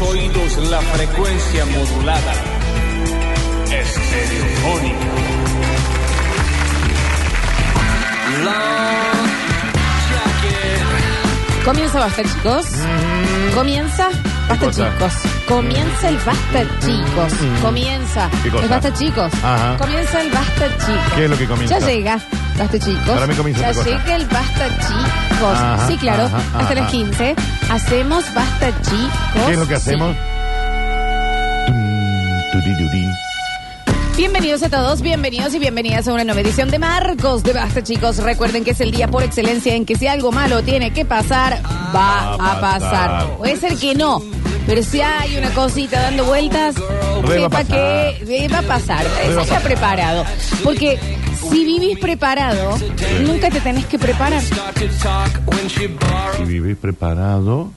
tus oídos la frecuencia modulada. Estereofónica. Comienza Basta, chicos. Comienza Basta, cosa? chicos. Comienza el Basta, chicos. Comienza. ¿Qué cosa? El Basta, chicos. Ajá. Comienza el Basta, chicos. ¿Qué es lo que comienza? Ya llega. Basta, chicos. Para mí comienza Ya otra cosa. llega el Basta, chicos. Ajá, sí, claro. ajá, Hasta ajá. las 15. Hacemos Basta, chicos. ¿Qué es lo que hacemos? Tum. Bienvenidos a todos, bienvenidos y bienvenidas a una nueva edición de Marcos de Basta, chicos. Recuerden que es el día por excelencia en que si algo malo tiene que pasar, va a pasar. Puede ser que no, pero si hay una cosita dando vueltas, Re va a sepa pasar. que eh, va a pasar. A Está preparado. Porque si vivís preparado, nunca te tenés que preparar. Si vivís preparado,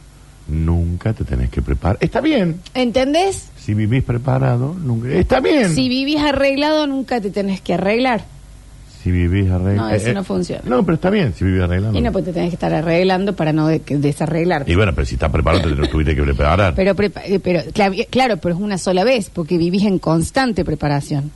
nunca te tenés que preparar. Está bien. ¿Entendés? Si vivís preparado, nunca. Está bien. Si vivís arreglado, nunca te tenés que arreglar. Si vivís arreglado. No, eso no funciona. No, pero está bien si vivís arreglado. Y no, pues te tenés que estar arreglando para no de- desarreglarte. Y bueno, pero si estás preparado, te lo tuviste que preparar. Pero, prepa- eh, pero cla- claro, pero es una sola vez, porque vivís en constante preparación.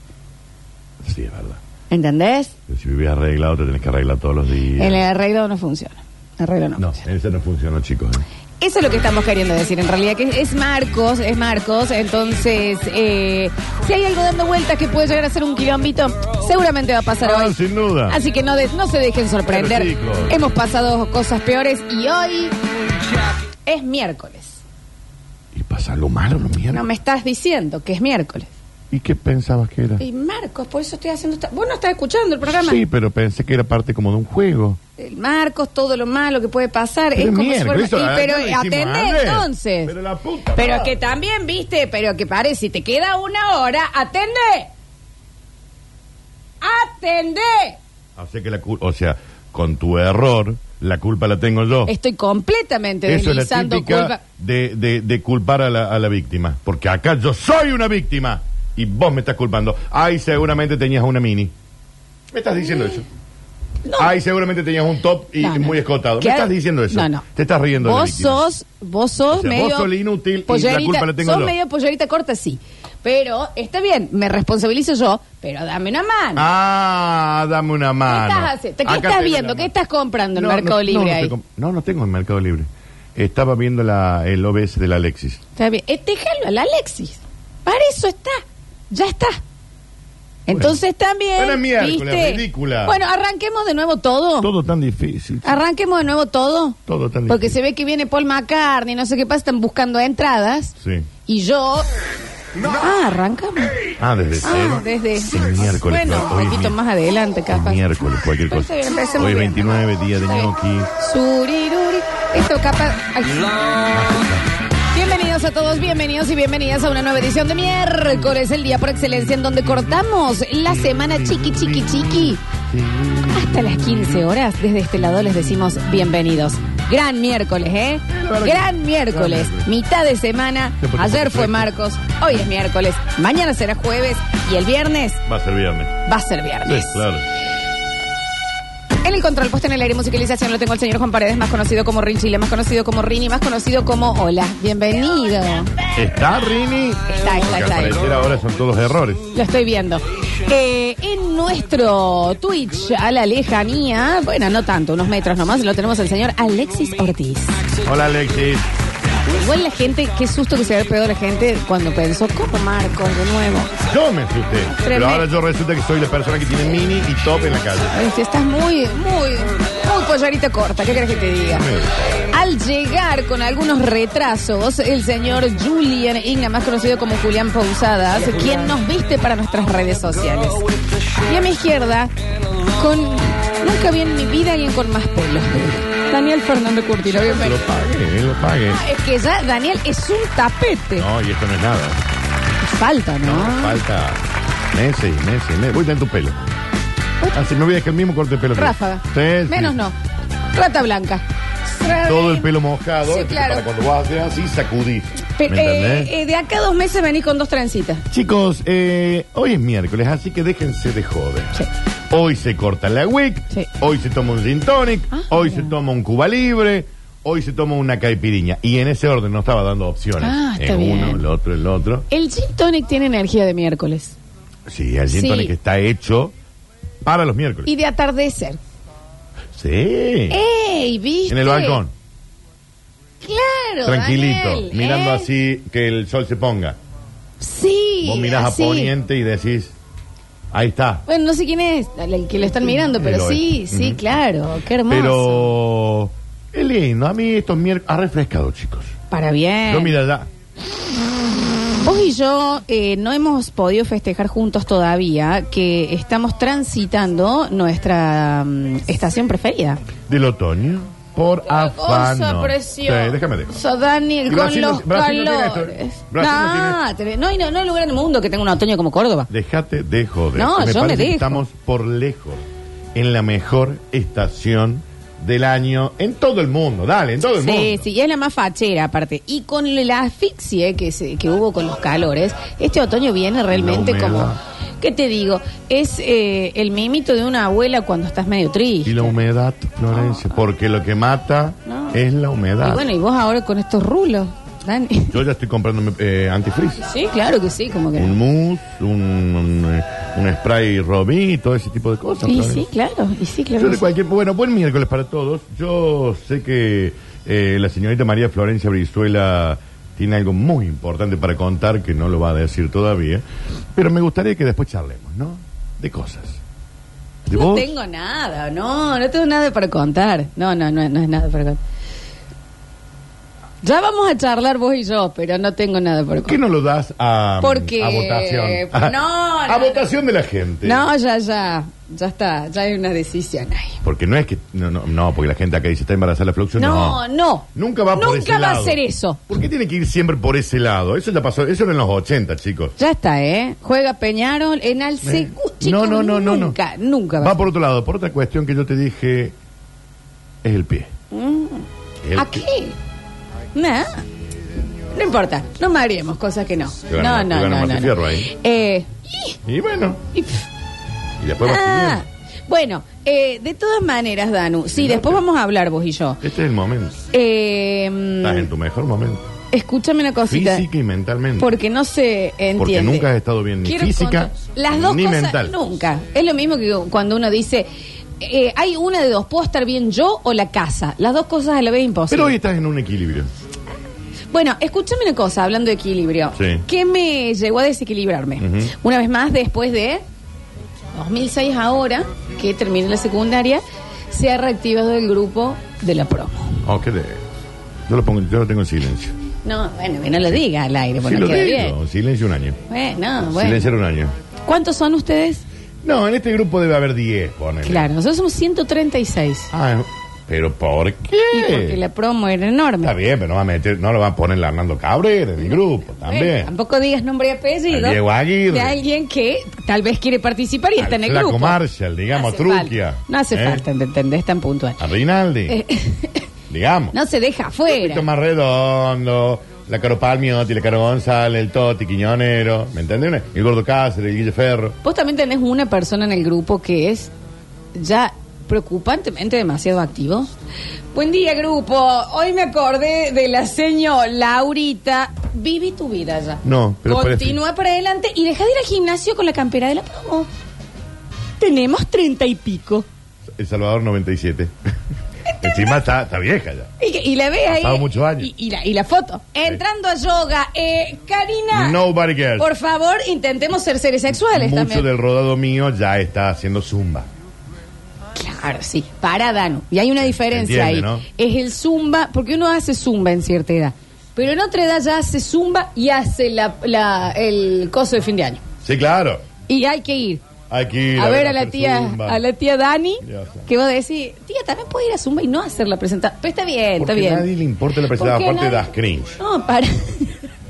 Sí, es verdad. ¿Entendés? Pero si vivís arreglado, te tenés que arreglar todos los días. En el arreglo no funciona. Arreglo no. No, funciona. ese no funcionó, chicos. ¿eh? Eso es lo que estamos queriendo decir en realidad, que es Marcos, es Marcos, entonces, eh, si hay algo dando vueltas que puede llegar a ser un quilombito, seguramente va a pasar Ah, hoy. sin duda. Así que no, de- no se dejen sorprender. Chicos. Hemos pasado cosas peores y hoy es miércoles. ¿Y pasa algo malo los miércoles? No me estás diciendo que es miércoles. ¿Y qué pensabas que era? Y Marcos, por eso estoy haciendo esta... Vos no estás escuchando el programa. Sí, pero pensé que era parte como de un juego. El Marcos, todo lo malo que puede pasar. Pero es como si miércoles, fuera- y- pero atendé entonces. Pero la puta Pero madre. que también, viste, pero que pare, si te queda una hora, atendé. Atendé. O sea, que la cul- o sea, con tu error, la culpa la tengo yo. Estoy completamente Eso es la deslizando típica culpa. de, de- de culpar a la, a la víctima. Porque acá yo soy una víctima y vos me estás culpando. Ay, seguramente tenías una mini. ¿Me estás diciendo eso? No. Ay, seguramente tenías un top y No, no. muy escotado. ¿Qué? ¿Me estás diciendo eso? No, no. Te estás riendo de la Vos víctima. sos, vos sos O sea, medio. vos sos inútil y la culpa la tengo sos yo. medio pollerita corta, sí. Pero está bien, me responsabilizo yo, pero dame una mano. Ah, dame una ¿Qué mano. estás, haciendo? ¿Qué Acá estás tengo viendo? la ¿Qué mano. estás comprando en No, Mercado no, Libre no, no ahí? comp- No, no tengo en Mercado Libre. Estaba viendo la, el OBS de la Alexis. Está bien. Eh, déjalo a la Alexis. Para eso está. Ya está. Entonces también. Bueno, es miércoles, ¿viste? ridícula. Bueno, arranquemos de nuevo todo. Todo tan difícil. Arranquemos de nuevo todo. Todo tan Porque se difícil. ve que viene Paul McCartney, no sé qué pasa, están buscando entradas. Sí. Y yo. Ah, arrancamos. Ah, desde Ah, cero. desde. El miércoles. Bueno, claro, un hoy poquito mi- más adelante, el capaz. miércoles, cualquier cosa. bien, empecemos Hoy es bien. 29, día de ñoqui. Suriruri. Esto capaz. Ay. A todos, bienvenidos y bienvenidas a una nueva edición de miércoles, el día por excelencia en donde cortamos la semana chiqui, chiqui, chiqui. Hasta las 15 horas, desde este lado les decimos bienvenidos. Gran miércoles, ¿eh? Claro que- Gran miércoles, mitad de semana. Sí, Ayer fue Marcos, hoy es miércoles, mañana será jueves y el viernes Va a ser viernes. va a ser viernes. Sí, claro. En el control puesto en el aire musicalización lo tengo el señor Juan Paredes, más conocido como Rin Chile, más conocido como Rini, más conocido como Hola. Bienvenido. ¿Está Rini? Está, está, está al ahí. parecer ahora son todos errores. Lo estoy viendo. Eh, en nuestro Twitch a la lejanía, bueno, no tanto, unos metros nomás, lo tenemos el señor Alexis Ortiz. Hola, Alexis. Igual la gente, qué susto que se había pegado la gente cuando pensó, ¿cómo Marcos de nuevo? Yo me asusté. Pero ahora yo resulta que soy la persona que tiene mini y top en la calle. Este, estás muy, muy, muy pollarita corta, ¿qué crees que te diga? Al llegar con algunos retrasos, el señor Julian Igna, más conocido como Julián Pausadas, quien nos viste para nuestras redes sociales. Y a mi izquierda, con nunca vi en mi vida alguien con más pelo. Daniel Fernando Curtino, Lo bienvenido. pague, lo pague. Ah, Es que ya, Daniel, es un tapete. No, y esto no es nada. Falta, ¿no? No, falta meses y meses y meses. Voy a tener tu pelo. Así me voy a dejar el mismo corte de pelo. que- Ráfaga. Sí, sí. Menos no. Rata blanca. Todo el pelo mojado. Sí, entonces claro. Para cuando vas a hacer así, sacudís. Pe- ¿Me entendés? eh, eh, de acá a dos meses venís con dos trencitas. Chicos, eh, hoy es miércoles, así que déjense de joder. Sí. Hoy se corta la WIC, Sí. hoy se toma un gin tonic, Ah. hoy se toma un Cuba Libre, hoy se toma una caipiriña. Y en ese orden no estaba dando opciones. Ah, está En bien. uno, el otro, el otro. El gin tonic tiene energía de miércoles. Sí, el gin Sí. tonic está hecho para los miércoles. Y de atardecer. Sí. ¡Ey, viste! En el balcón, Claro, tranquilito, Daniel, mirando ¿eh? así que el sol se ponga. Sí. Vos mirás así. a poniente y decís, ahí está. Bueno, no sé quién es el que lo están mirando, pero sí, es. sí, claro. Qué hermoso. Pero es lindo. A mí estos miércoles ha refrescado, chicos. Para bien. Yo mira ya. Yo eh, no hemos podido festejar juntos todavía que estamos transitando nuestra mm, estación preferida. Del otoño por preciosa. Sí, déjame dejar. So, Daniel, con Brasil no- los Brasil no tiene esto, calores. ¿eh? Brasil no Nah, te- no, hay- no, no hay lugar en el mundo que tenga un otoño como Córdoba. Déjate de joder. No, yo me parece que dejo. estamos por lejos en la mejor estación del año en todo el mundo. Dale, en todo el Sí, mundo. sí, y es la más fachera aparte. Y con la asfixia que, se, que hubo con los calores, este otoño viene realmente como... ¿Qué te digo? Es eh, el mimito de una abuela cuando estás medio triste. Y la humedad, Florencia, porque lo que mata No. es la humedad. Y bueno, y vos ahora con estos rulos, Dani. Yo ya estoy comprando eh, antifreeze. Sí, claro que sí, como que... Un mousse, un, un, un spray Robin, todo ese tipo de cosas. Y sí, claro, y sí, claro. Yo que de sí. cualquier, bueno, buen miércoles para todos. Yo sé que eh, la señorita María Florencia Brizuela tiene algo muy importante para contar que no lo va a decir todavía, pero me gustaría que después charlemos, ¿no? De cosas. ¿De No vos? tengo nada, no, no tengo nada para contar. No, no, no, no es nada para contar. Ya vamos a charlar vos y yo, pero no tengo nada para ¿Por qué contar. no lo das a, Porque- a votación? No, a no, votación de la gente. No, ya, ya, ya está, ya hay una decisión ahí. Porque no es que. No, no, no, porque la gente acá dice está embarazada la fluxo. No, no. Nunca va por Nunca ese va a ser eso. ¿Por qué tiene que ir siempre por ese lado? Eso ya pasó. Eso era en los 80, chicos. Ya está, ¿eh? Juega Peñarol en Alce. Eh, chicos, no, no, no, no, no. Nunca, nunca va, Va a ser. por otro lado. Por otra cuestión que yo te dije, es el pie. El ¿A pie. qué? Nah. No importa, no mareemos cosas que no. Gana No, no, no, no, ahí. Eh, Y bueno, y- y después va ah, bueno, eh, de todas maneras, Danu, sí, Fíjate. después vamos a hablar vos y yo. Este es el momento. Eh, mm, Estás en tu mejor momento. escúchame una cosita. Física y mentalmente. Porque no se entiende. Porque nunca has estado bien ni Quiero física contar- Las dos ni cosas, mental. Nunca. Es lo mismo que cuando uno dice, eh, hay una de dos, ¿puedo estar bien yo o la casa? Las dos cosas a la vez imposible. Pero hoy estás en un equilibrio. Bueno, escúchame una cosa, hablando de equilibrio. Sí. ¿Qué me llegó a desequilibrarme? Ujú. Una vez más, después de 2006 ahora, que terminé la secundaria, se ha reactivado el grupo de la promo. Oh, ¿qué de- Yo lo, pongo, yo lo tengo en silencio. No, bueno, que no lo diga al aire, Sí, porque lo queda bien. Silencio un año. Bueno, bueno. Silenciar un año. ¿Cuántos son ustedes? No, en este grupo debe haber 10, ponele. Claro, nosotros somos 136. Ah, pero ¿por qué? Y porque la promo era enorme. Está bien, pero no, va a meter, no lo va a poner la Hernando Cabrera del grupo, Bueno, también. tampoco digas nombre y apellido. Al Diego Aguirre. De alguien que tal vez quiere participar y Al está en el Flaco grupo. Marshall, digamos, hace Truquia. falta. No hace ¿Eh? falta, ¿me entendés? Tan puntual. A Rinaldi. digamos. No se deja Un afuera. poquito más redondo, la Caro Palmiotti, la Caro González, el Toti, Quiñonero, ¿me entiendes? El Gordo Cáceres, el Guille Ferro. Vos también tenés una persona en el grupo que es ya preocupantemente demasiado activo. Buen día, grupo. Hoy me acordé de la señora Laurita. Viví tu vida ya. No, pero Continúa para adelante y deja de ir al gimnasio con la campera de la promo. Tenemos treinta y pico. El Salvador 97. Encima está, está vieja ya. Y, y la ve ahí. Muchos años. Y, y la, y la foto. Entrando a yoga. Eh, Karina. Nobody cares. Por favor, intentemos ser seres sexuales Mucho también. del rodado mío ya está haciendo zumba. Claro, sí. Para Danu. Y hay una diferencia entiende, ahí. ¿no? Es el zumba, porque uno hace zumba en cierta edad. Pero en otra edad ya hace zumba y hace la, la- el coso de fin de año. Sí, claro. Y hay que ir. Hay que ir a ver a la tía, zumba. a la tía Dani, que va a decir, tía, también puede ir a Zumba y no hacer la presentación. Pero está bien, está bien. a nadie le importa la presentación, Porque aparte nadie- das cringe, No, para.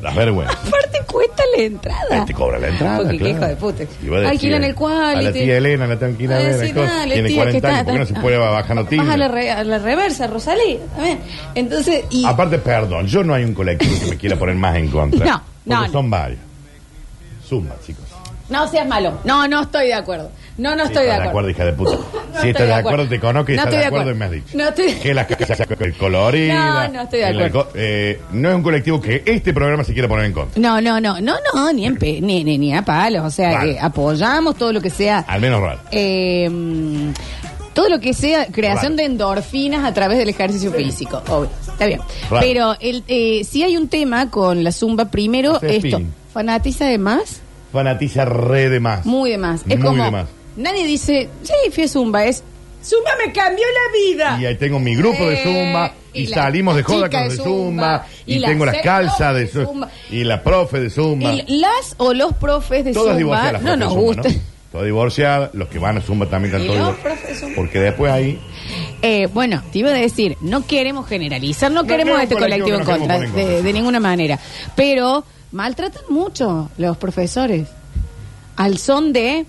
Das vergüenza. Aparte cuesta la entrada. Te cobra la entrada. Porque qué claro. hijo de puta. Y va a decir, Alquilan el cual. A la tía Elena la tengo que ir a ver. coso. Tiene 40 años, ¿por qué no se puede bajar noticias? Baja la, re- a la reversa, Rosalía. también. Entonces, y. Aparte, perdón, yo no hay un colectivo que me quiera poner más en contra. No, no, Porque no. son varios. Zumba, chicos. No seas malo. No, no estoy de acuerdo. No, no estoy de acuerdo. hija de puta. No si estoy estás de acuerdo, te conozco y No estás de acuerdo y me has dicho. No estoy- Que las casas coloridas. No, no estoy de acuerdo. eh, no es un colectivo que este programa se quiera poner en contra. No, no, no, no, no, ni, en pe- ni, ni, ni a palos. O sea, Vale. eh, apoyamos todo lo que sea. Al menos raro. eh, todo lo que sea creación de endorfinas a través del ejercicio físico. Obvio, está bien. Pero el, eh, si hay un tema con la zumba, primero esto. spinning. ¿Fanatiza de más? Fanatiza re de más. Muy de más. Es Muy como. de más. Nadie dice, sí, fui a zumba. Es. Zumba me cambió la vida. Y ahí tengo mi grupo de zumba y, y salimos de joda con de zumba zumba, y, y la tengo las calzas de zumba y la profe de zumba. El- las o los profes de Todas zumba las no nos gustan. ¿no? Todas divorciadas, los que van a zumba también están Y todos los divorciados. profes de zumba. Porque después ahí Eh, bueno, te iba a decir, no queremos generalizar, no, queremos no, este colectivo en contra, de, contra. de ninguna manera. Pero maltratan mucho los profesores. Al son de.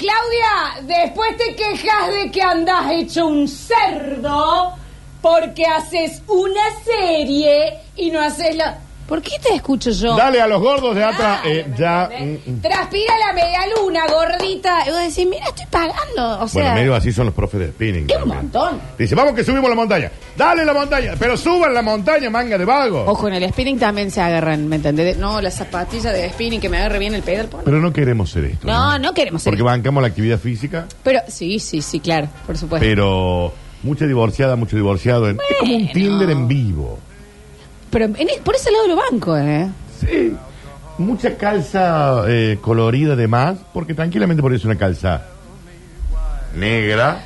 Claudia, después te quejas de que andas hecho un cerdo porque haces una serie y no haces la. ¿Por qué te escucho yo? Dale a los gordos de atrás. Claro, eh, ¿me ya. mm, mm. Transpira la media luna, gordita. Y vos decís, mira, estoy pagando. O sea, Bueno, medio así son los profes de spinning. Es un también. montón. Dice, vamos que subimos la montaña. Dale la montaña, pero suban la montaña, manga de vago. Ojo, en el spinning también se agarran, ¿me entendés? No, la zapatilla de spinning que me agarre bien el pedal. pon. Pero no queremos ser esto. No, no queremos ser Porque bancamos la actividad física, Pero sí, sí, sí, claro, por supuesto. pero mucha divorciada, mucho divorciado. en- Es como un. Tinder en vivo. Pero en e- por ese lado lo banco, ¿eh? Sí. Mucha calza eh, colorida de más, porque tranquilamente podría ser una calza negra.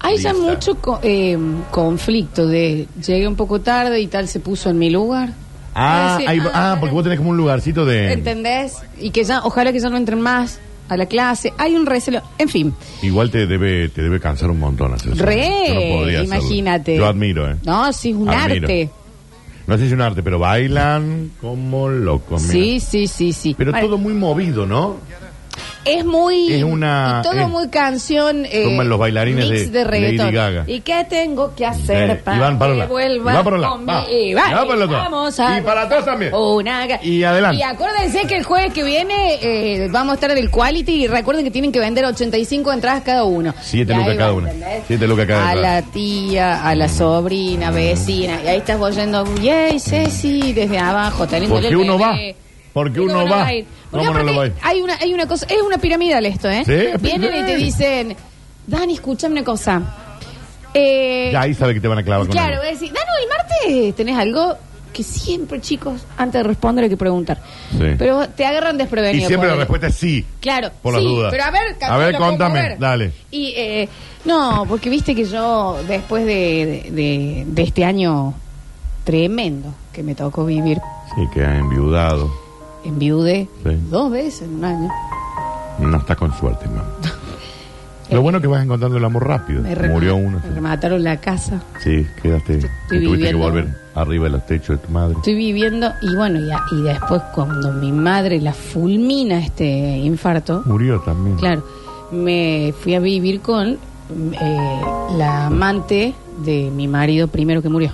Hay ya Lisa. mucho co- eh, conflicto de llegué un poco tarde y tal se puso en mi lugar. Ah, ahí- ah, ah, porque vos tenés como un lugarcito de... ¿Entendés? Y que ya, ojalá que ya no entren más a la clase. Hay un recelo. En fin. Igual te debe, te debe cansar un montón hacer eso. Re, Yo no podría hacerlo. imagínate. Yo admiro, ¿eh? No, sí, es un Admiro. arte. No sé si es un arte, pero bailan como locos. mira. Sí, sí, sí, sí. Pero todo muy movido, ¿no? Es muy. Es una- y todo es- muy canción. Eh, Como en los bailarines mix de reggaetón. Lady Gaga. ¿Y qué tengo que hacer Sí, para y van para que la- vuelva y va para la- va. Y Y va, va para otro. Vamos a. Y para atrás también. Una ga- Y adelante. Y acuérdense que el jueves que viene eh, vamos a estar en el Quality y recuerden que tienen que vender 85 entradas cada uno. Siete Y ahí lucas cada va, una. ¿entendés? Siete lucas cada A entrada. la tía, a la sobrina, vecina. Y ahí estás oyendo, yay, Ceci, desde abajo. te lindo Porque el uno bebé. Porque ¿Cómo uno no va. a ir? Porque ¿Cómo no lo va a ir? Hay una, hay una cosa, es una piramidal esto, ¿eh? Sí, Vienen y te dicen, Dani, escúchame una cosa. Eh, Ya ahí sabe que te van a clavar con claro, algo. voy a decir, Dani, el martes tenés algo que siempre, chicos, antes de responder hay que preguntar. Sí. Pero te agarran Y desprevenido. siempre la ponele. respuesta es sí. Claro, Por las sí, dudas. pero a ver, A ver, ¿lo puedo contame, mover? dale. Y, eh, no, porque viste que yo, después de, de- de- de este año tremendo que me tocó vivir Sí, que ha enviudado. En viude Sí. dos veces en un año, No está con suerte, mamá. Lo bueno es que vas encontrando el amor rápido. me, Murió uno. me remataron la casa. Sí, quedaste. te tuviste que volver arriba de los techos de tu madre. Estoy viviendo, y bueno, ya, y después cuando mi madre la fulmina este infarto, Murió también. claro, me fui a vivir con eh, la amante de mi marido primero que murió.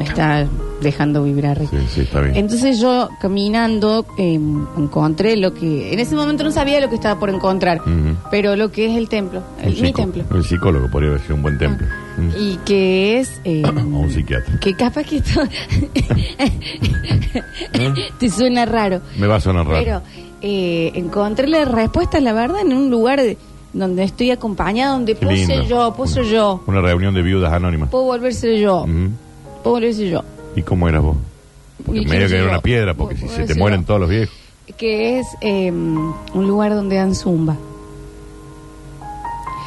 Está dejando arriba. Sí, sí, está bien. Entonces yo caminando eh, encontré lo que en ese momento no sabía lo que estaba por encontrar, pero lo que es el templo, el- mi templo, El psicólogo podría haber sido un buen templo. Mm. y que es eh, O un psiquiatra. que capaz que esto te suena raro, Me va a sonar raro. pero eh, encontré la respuesta, la verdad, en un lugar de- donde estoy acompañada, donde Qué puedo lindo. ser yo, puedo ser yo, Una reunión de viudas anónimas. puedo volver ser yo, puedo volver ser yo. ¿Y cómo eras vos? Porque ¿Y medio que era una piedra, porque si se te mueren todos los viejos. que es eh, un lugar donde dan zumba.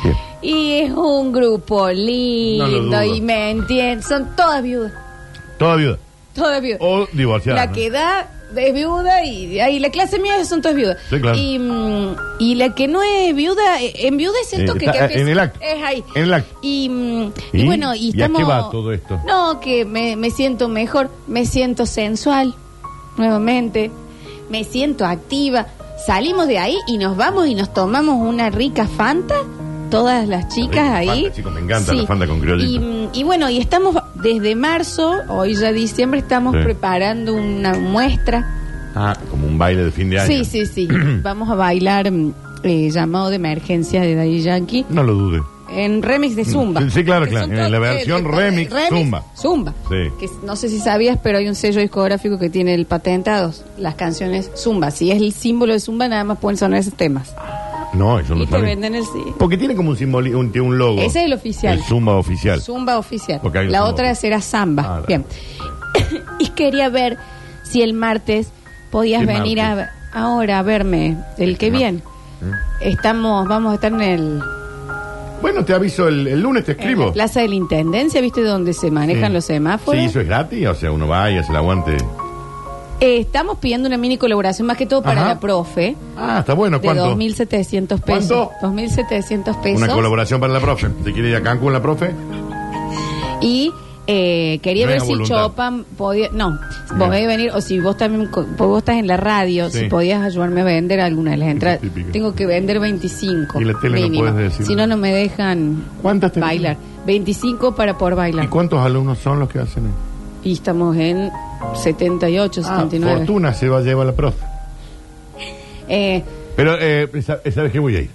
Bien. Y es un grupo No lo lindo dudo. y me entienden. Son todas viudas. Toda viuda. Todas viudas. O divorciada. la ¿no? que da es viuda y ahí la clase mía todas viudas. Sí, claro. y, mm, y la que no es viuda, eh, en viuda siento Eh, que, está, que en el acto. Es ahí. En el acto. Y, mm, y ¿Y? bueno, y ¿Y a qué estamos. va todo esto? No, que me, me siento mejor, me siento sensual, nuevamente, me siento activa. Salimos de ahí y nos vamos y nos tomamos una rica Fanta, todas las chicas rica ahí. Fanta, chicos, me encanta la Fanta con criollito. Y, mm, y bueno, y estamos desde marzo, hoy ya diciembre, estamos Sí. preparando una muestra. Ah, como un baile de fin de año. Sí, sí, sí. Vamos a bailar mm, eh, llamado de emergencia de Daddy Yankee No lo dude. en remix de Zumba. Sí, sí, claro, Que claro. son En la versión remix, Zumba. Zumba. Sí. Que no sé si sabías, pero hay un sello discográfico que tiene el patentados las canciones Zumba. Si es el símbolo de Zumba, nada más pueden sonar esos temas. No, eso no y te sabía. venden el sí. Porque tiene como un simboli- un, tiene un logo. Ese es el oficial. El Zumba oficial. Zumba oficial. Porque hay un La Zumba otra oficial. será Samba. Ah. Bien. y quería ver si el martes podías ¿Qué venir martes? a, ahora a verme. El que ¿Qué viene. Estamos, vamos a estar en el Bueno, te aviso, el, el lunes te en la escribo. Plaza de la Intendencia, ¿viste? Donde se manejan Sí. los semáforos. Sí, eso es gratis, o sea, uno va y hace el aguante. Eh, estamos pidiendo una mini colaboración, más que todo para Ajá. la profe, Ah, está bueno, de ¿cuánto? 2.700 pesos. ¿Cuánto? 2.700 pesos. Una colaboración para la profe. ¿Se quiere ir a Cancún la profe? Y eh, quería ver si voluntad. Chopan podía. No, vos Bien. podés venir, o si vos también. co- Vos estás en la radio, Sí. si podías ayudarme a vender alguna de las entradas. típico. Tengo que vender 25. Y la tele no mínimo. puedes decir. Si no, no me dejan ¿Cuántas tenés? bailar. 25 para poder bailar. ¿Y cuántos alumnos son los que hacen? eso? Y estamos en 78, Ah, 79. fortuna se va a llevar la profe. Eh, Pero, eh, sa- ¿sabes qué voy a ir?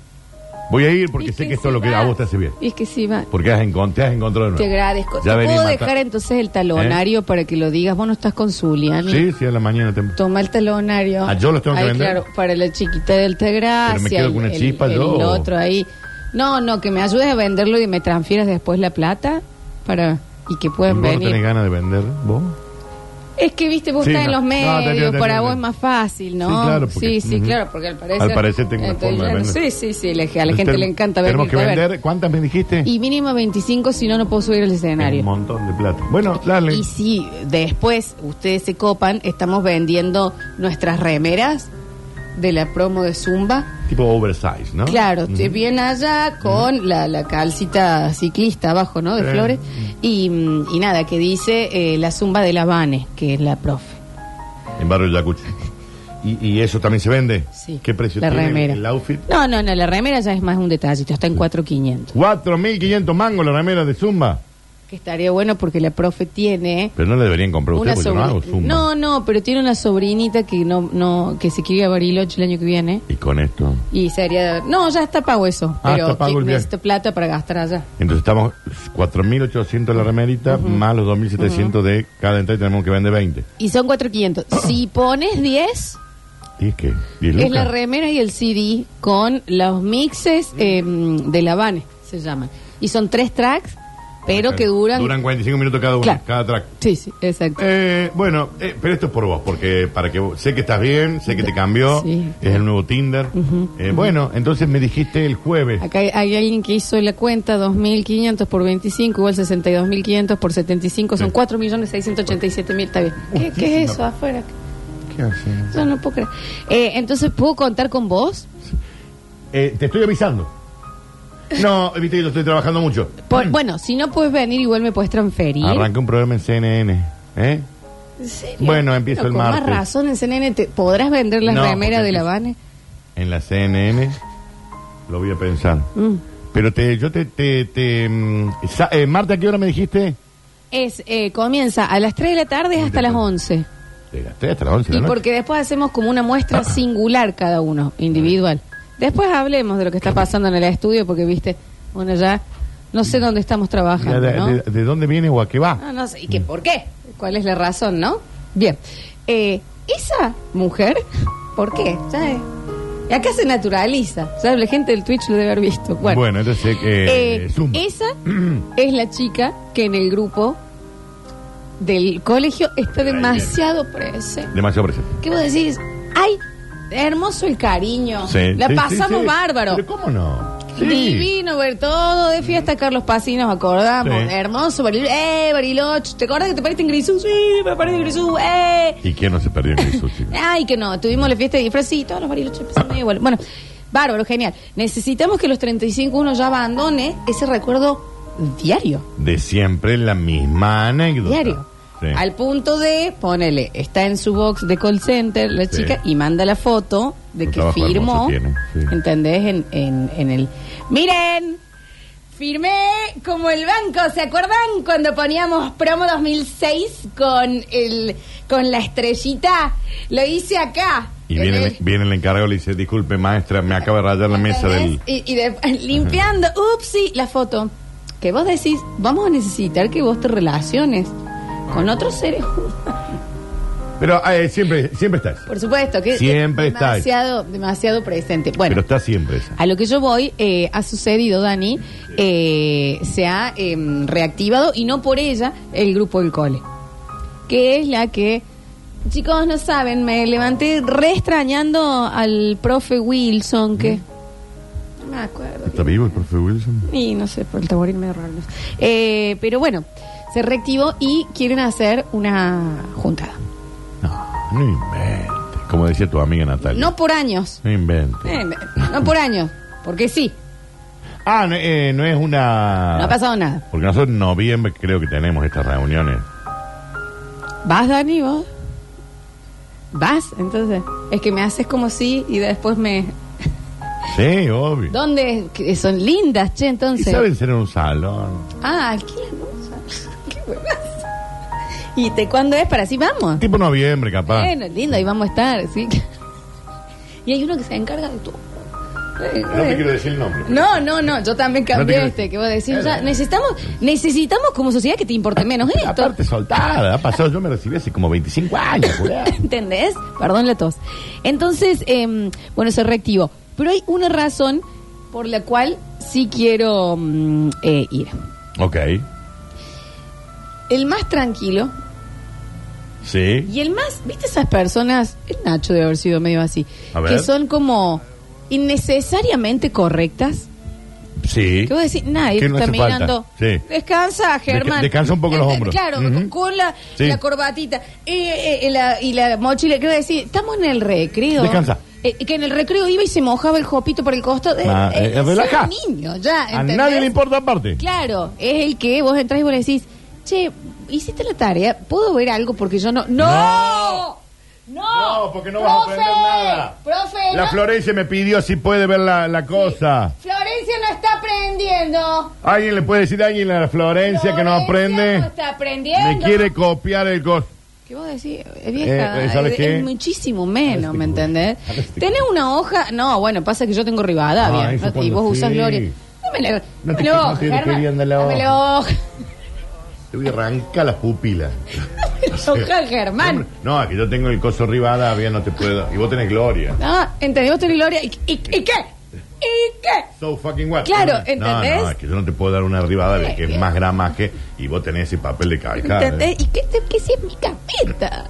Voy a ir porque y sé que esto es lo que va- a vos te hace bien. Y es que sí va. Porque has te has encontrado de Te nuevo. agradezco. Ya ¿Te venís puedo dejar entonces el talonario para que lo digas? Vos no estás con Zulian. Sí, sí, a la mañana te... Toma el talonario. Ah, ¿yo los tengo que Ahí, vender? claro, para la chiquita del Altagracia. Pero me quedo con una el- chispa el, yo, el otro ahí. No, no, que me ayudes a venderlo y me transfieras después la plata para y que ¿Vos puedan no venir. tenés ganas de vender vos? Es que, viste, vos Sí, estás en no. los No, medios, entiendo, te para vos es más fácil, ¿no? Sí, claro, porque- sí, claro, porque al parecer... Al parecer tengo una forma de ya- vender. Sí, sí, sí, le- a la gente le encanta ver Tenemos que vender, ¿cuántas me dijiste? Y mínimo 25, si no, no puedo subir al escenario. Un montón de plata. Bueno, dale. Y si después ustedes se copan, estamos vendiendo nuestras remeras de la promo de Zumba. Tipo oversize, ¿no? Claro, te Ujú. vienen allá con la, la calcita ciclista abajo, ¿no? De Sí. flores. Y, mm, y nada, que dice eh, la Zumba de la Vane, que es la profe. En Barrio Yacucho. ¿Y, y eso también se vende? Sí. ¿Qué precio la tiene remera. el, outfit? No, no, no, la remera ya es más un detallito, está en 4.500. 4.500 mangos la remera de Zumba. Que estaría bueno porque la profe tiene Pero no le deberían comprar una ustedes porque yo no hago Zumba. No, no, pero tiene una sobrinita que no, no, que se quiere ir a Bariloche el año que viene. Y con esto. Y sería. No, ya está pago eso. Ah, pero está pago que el viaje. necesito plata para gastar allá. Entonces estamos 4.800 la remerita más los 2.700 de cada entrada y tenemos que vender 20. Y son 4.500. si pones 10, ¿Y es? ¿10 es la lucas? remera y el CD con los mixes eh, de La Habana, se llaman. Y son tres tracks, pero que duran. Duran 45 minutos cada uno, Claro. cada track. Sí, sí, exacto. Eh, bueno, eh, pero esto es por vos, porque para que vos- sé que estás bien, sé que te cambió, Sí. es el nuevo Tinder. Eh, Bueno, entonces me dijiste el jueves. Acá hay, hay alguien que hizo la cuenta 2.500 por 25, igual 62.500 por 75, son Sí. 4.687.000, está bien. ¿Qué, qué es eso afuera? ¿Qué haces? Yo no puedo creer. Eh, entonces, ¿puedo contar con vos? Eh, te estoy avisando. No, viste que yo estoy trabajando mucho. Por- bueno, si no puedes venir, igual me puedes transferir. Arranca un programa en CNN. ¿Eh? ¿En serio? Bueno, empiezo el con martes. más razón, en CNN te, podrás vender las No, remeras porque de la Habana. En la CNN. Lo voy a pensar. Mm. Pero te, yo te, te, te, mm, sa- eh, Marta, ¿a qué hora me dijiste? Es, eh, comienza a las 3 de la tarde hasta las 11. De las 3 hasta las 11 de Y la noche. porque después hacemos como una muestra singular cada uno, individual. Después hablemos de lo que está pasando en el estudio, porque viste, bueno, ya no sé dónde estamos trabajando, ¿De, ¿no? de- de dónde viene o a qué va? No, no sé. ¿Y qué, por qué? ¿Cuál es la razón, no? Bien. Eh, esa mujer, ¿por qué? Ya es- y acá se naturaliza. Ya la gente del Twitch lo debe haber visto. Bueno, Bueno, entonces, eh, eh, Zumba. esa es la chica que en el grupo del colegio está demasiado presente. Demasiado presente. ¿Qué vos decís? ¡Ay! Hermoso el cariño. Sí, la sí, pasamos sí, bárbaro. Pero ¿cómo no? Divino ver todo de fiesta, Carlos Paz, y nos acordamos. Hermoso, Bariloche. ¡Eh, Bariloche! ¿Te acuerdas que te pariste en Grisú? Sí, me paré en Grisú. ¡Eh! ¿Y quién no se perdió en chicos? Ay, que no, tuvimos la fiesta de disfraz, sí, todos los bariloches empezaron igual. Bueno, bárbaro, genial. Necesitamos que los 35 uno ya abandone ese recuerdo diario. De siempre la misma anécdota. Diario. Sí. Al punto de, ponele, está en su box de call center la Sí. chica y manda la foto de Un que trabajo firmó, hermoso tiene, sí. ¿entendés? En, en, en el... Miren, firmé como el banco, ¿se acuerdan cuando poníamos promo 2006 con, el, con la estrellita? Lo hice acá. Y viene, En el- el- viene el encargado y le dice, disculpe maestra, me acaba de rayar la mesa del... Y, y de- limpiando, upsi, la foto. Que vos decís, vamos a necesitar que vos te relaciones con otros seres humanos. Pero eh, siempre, siempre está eso. Por supuesto, que Siempre es está. demasiado, demasiado presente. Bueno, Pero está siempre esa. a lo que yo voy, eh, ha sucedido, Dani, eh, se ha em, reactivado, y no por ella, el grupo del cole. Que es la que, chicos, no saben, me levanté re extrañando al profe Wilson, que... No me acuerdo. ¿Está vivo el profe Wilson? Y no sé, por el taburín medio raro. Eh, pero bueno, se reactivó y quieren hacer una juntada. No, no inventes. Como decía tu amiga Natalia. No por años. No inventes. Eh, no por años. Porque sí, Ah, no, eh, no es una... no ha pasado nada. Porque nosotros en noviembre creo que tenemos estas reuniones. ¿Vas, Dani, vos? ¿Vas? Entonces, es que me haces como sí y después me... Sí, obvio. ¿Dónde? Que son lindas, che, Y entonces. saben ser en un salón. Ah, alquilan. ¿Y te cuándo es? Para así vamos. Tipo noviembre, capaz. Bueno, lindo, ahí vamos a estar, sí. Y hay uno que se encarga de todo. Eh, No te eh. quiero decir el nombre. No, no, no, yo también No cambié quiero- este, que vos decís, ya, necesitamos, necesitamos como sociedad que te importe menos esto. Aparte soltada, ha pasado, yo me recibí hace como 25 años. ¿Entendés? Perdón la tos. Entonces, em, bueno, se reactivó. Pero hay una razón por la cual sí quiero mm, eh, ir. Ok, El más tranquilo sí. y el más, ¿viste esas personas? El Nacho debe haber sido medio así. A ver. Que son como innecesariamente correctas. Sí. ¿Qué voy a decir? Nadie ¿Qué no falta? Sí. Descansa, Germán. descansa un poco los Eh, eh, hombros. Claro, Ujú. con la, Sí. la corbatita eh, eh, eh, la- y la mochila. ¿Qué voy a decir? Estamos en el recreo. Descansa. Eh, que en el recreo iba y se mojaba el jopito por el costado. Eh, Ah, eh, eh, relaja. ya. A ¿entendés? nadie le importa aparte. Claro, es el que vos entras y vos le decís, che, ¿hiciste la tarea? ¿Puedo ver algo? Porque yo no. ¡No! ¡No! No, porque no vas a aprender nada. ¡Profe! La no- Florencia me pidió si puede ver la, la cosa. Florencia no está aprendiendo. ¿Alguien le puede decir a alguien a la Florencia que no Florencia aprende? No está aprendiendo. Me quiere copiar el coso. ¿Qué vos decís? Es vieja. Eh, eh, ¿sabes es, qué? es muchísimo menos, Este ¿me entendés? Este Tenés una hoja. No, bueno, pasa que yo tengo Ah, Rivadavia. eso ¿no? y cuando vos usás sí. Gloria. Dame la, No dame te- la no hoja, te Germán. querían dar la Dame la hoja. Te voy a arrancar las pupilas. La hoja, Germán. No, es que yo tengo el coso Rivadavia, no te puedo. Y vos tenés Gloria. Ah, ¿entendés? Vos tenés Gloria. ¿Y, y, y qué? ¿Y qué? So fucking what? Claro, No, ¿entendés? No, es que yo no te puedo dar una Rivadavia que es más gramaje y vos tenés ese papel de calcar. ¿Entendés? ¿Y qué, te- qué si es mi capeta?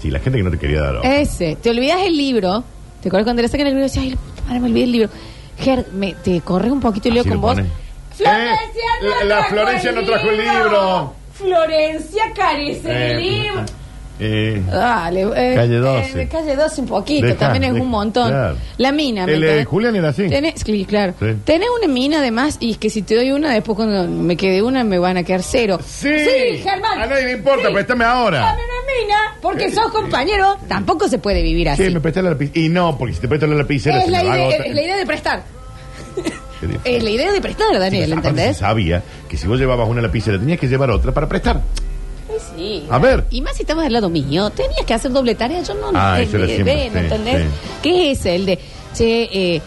Sí, la gente que no te quería dar. Ese. Te olvidas el libro. ¿Te acuerdas cuando le sacan el libro y decías, ay, la puta madre, me olvidé el libro? Ger, me, te corres un poquito y leo Así con lo vos. Florencia Eh, no la- la trajo Florencia no trajo el libro. Florencia carece del Eh, libro. eh, Dale, eh, Calle 12. eh, calle 12 un poquito, Deja, también es deja, un montón. claro. La mina, ¿me El, eh, entendés? Julián era así. Tenés, sí, claro. Sí. Tenés una mina además y es que si te doy una, después cuando me quede una me van a quedar cero. Sí. Germán. A nadie le importa, Sí. préstame ahora. Dame una mina, porque sos compañero, tampoco se puede vivir así. Sí, me prestas la lapicera. Y no, porque si te presto la lapicera es, se la me va a idea, agotar. es la idea de prestar. Es la idea de prestar, Daniel, Aparte, ¿entendés? se sabía que si vos llevabas una lapicera tenías que llevar otra para prestar. Sí. A ver. Y más si estabas del lado mío, tenías que hacer doble tarea, yo no Ah, eso era siempre, ven, sí, ¿entendés? sí. ¿Qué es ese? El de, che, eh,